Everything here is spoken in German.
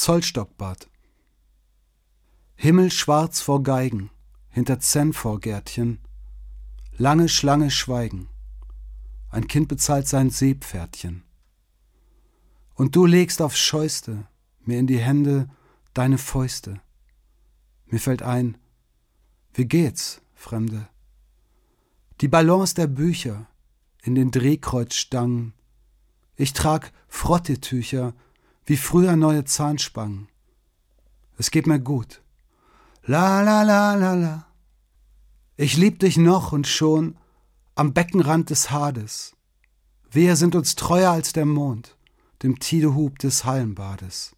Zollstockbad. Himmel schwarz vor Geigen, hinter Zen-Vorgärtchen, lange Schlange schweigen. Ein Kind bezahlt sein Seepferdchen. Und du legst aufs Scheuste mir in die Hände deine Fäuste. Mir fällt ein, wie geht's, Fremde? Die Ballons der Bücher in den Drehkreuzstangen. Ich trag Frottetücher wie früher neue Zahnspangen. Es geht mir gut. La la la la la. Ich lieb dich noch und schon am Beckenrand des Hades. Wir sind uns treuer als der Mond, dem Tidehub des Hallenbades.